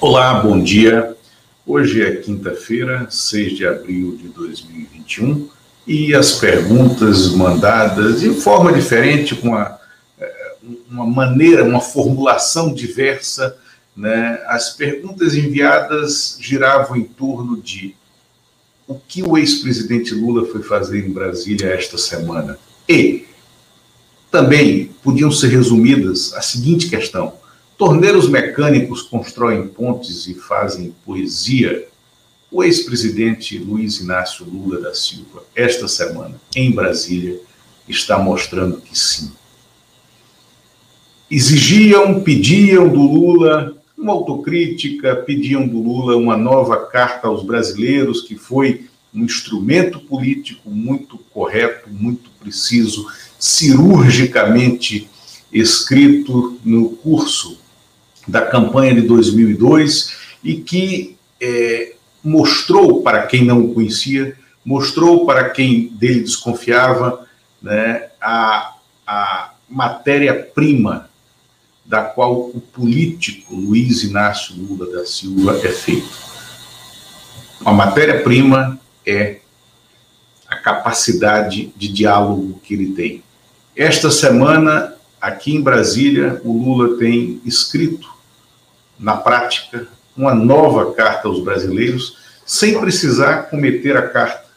Olá, bom dia. Hoje é quinta-feira, 6 de abril de 2021, e as perguntas mandadas de forma diferente, com uma, eh, uma maneira, uma formulação diversa, né? as perguntas enviadas giravam em torno de o que o ex-presidente Lula foi fazer em Brasília esta semana. E também podiam ser resumidas a seguinte questão Torneiros mecânicos constroem pontes e fazem poesia. O ex-presidente Luiz Inácio Lula da Silva, esta semana, em Brasília, está mostrando que sim. Exigiam, pediam do Lula uma autocrítica, pediam do Lula uma nova carta aos brasileiros, que foi um instrumento político muito correto, muito preciso, cirurgicamente escrito no curso da campanha de 2002 e que é, mostrou para quem não o conhecia, mostrou para quem dele desconfiava, né, a, a matéria-prima da qual o político Luiz Inácio Lula da Silva é feito. A matéria-prima é a capacidade de diálogo que ele tem. Esta semana, aqui em Brasília, o Lula tem escrito na prática, uma nova carta aos brasileiros, sem precisar cometer a carta,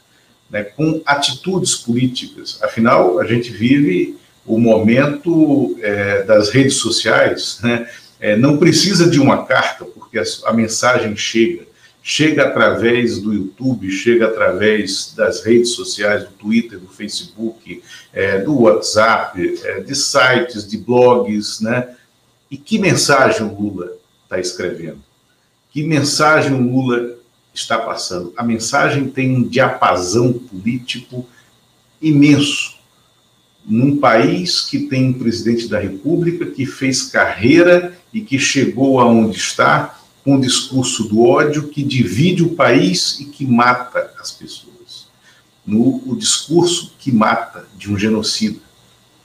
né, com atitudes políticas. Afinal, a gente vive o momento é, das redes sociais, né, é, não precisa de uma carta, porque a, a, mensagem chega. Chega através do YouTube, chega através das redes sociais, do Twitter, do Facebook, é, do WhatsApp, é, de sites, de blogs, né? E que mensagem Lula está escrevendo. Que mensagem o Lula está passando? A mensagem tem um diapasão político imenso. Num país que tem um presidente da República que fez carreira e que chegou aonde está com um discurso do ódio que divide o país e que mata as pessoas. No o discurso que mata de um genocida,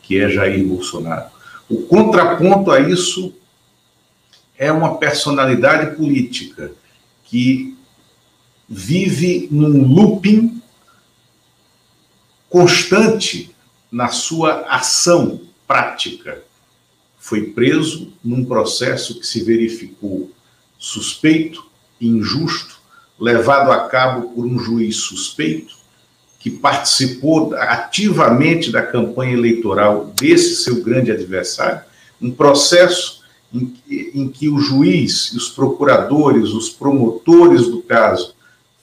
que é Jair Bolsonaro. O contraponto a isso é uma personalidade política que vive num looping constante na sua ação prática. Foi preso num processo que se verificou suspeito, injusto, levado a cabo por um juiz suspeito, que participou ativamente da campanha eleitoral desse seu grande adversário, um processo em, em que o juiz, os procuradores, os promotores do caso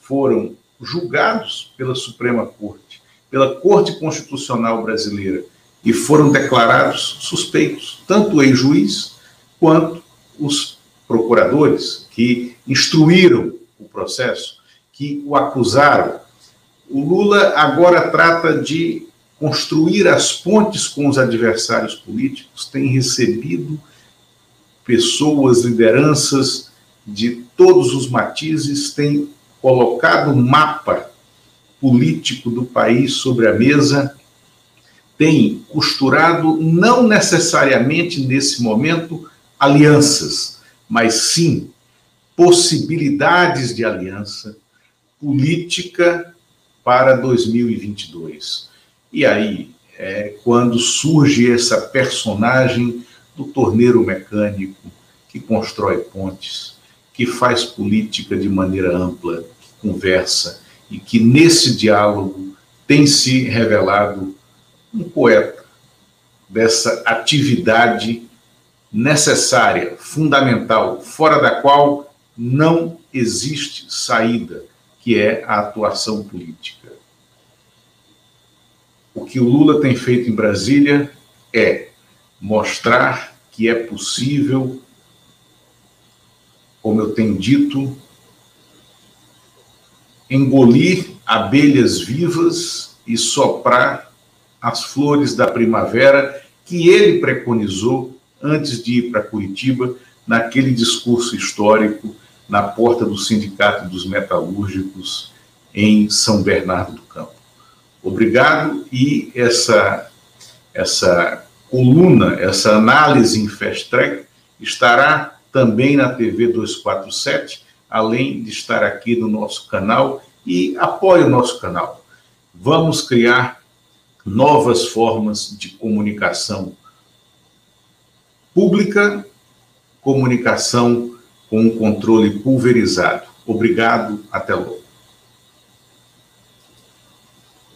foram julgados pela Suprema Corte, pela Corte Constitucional Brasileira e foram declarados suspeitos, tanto o ex-juiz quanto os procuradores que instruíram o processo, que o acusaram. O Lula agora trata de construir as pontes com os adversários políticos, tem recebido pessoas, lideranças de todos os matizes têm colocado o mapa político do país sobre a mesa, têm costurado, não necessariamente nesse momento, alianças, mas sim possibilidades de aliança política para 2022. E aí é quando surge essa personagem do torneiro mecânico que constrói pontes, que faz política de maneira ampla, que conversa e que nesse diálogo tem se revelado um poeta dessa atividade necessária, fundamental, fora da qual não existe saída, que é a atuação política. O que o Lula tem feito em Brasília é mostrar que é possível, como eu tenho dito, engolir abelhas vivas e soprar as flores da primavera que ele preconizou antes de ir para Curitiba, naquele discurso histórico na porta do Sindicato dos Metalúrgicos em São Bernardo do Campo. Obrigado e essa essa coluna, essa análise em Fast Track, estará também na TV 247, além de estar aqui no nosso canal e apoie o nosso canal. Vamos criar novas formas de comunicação pública, comunicação com controle pulverizado. Obrigado, até logo.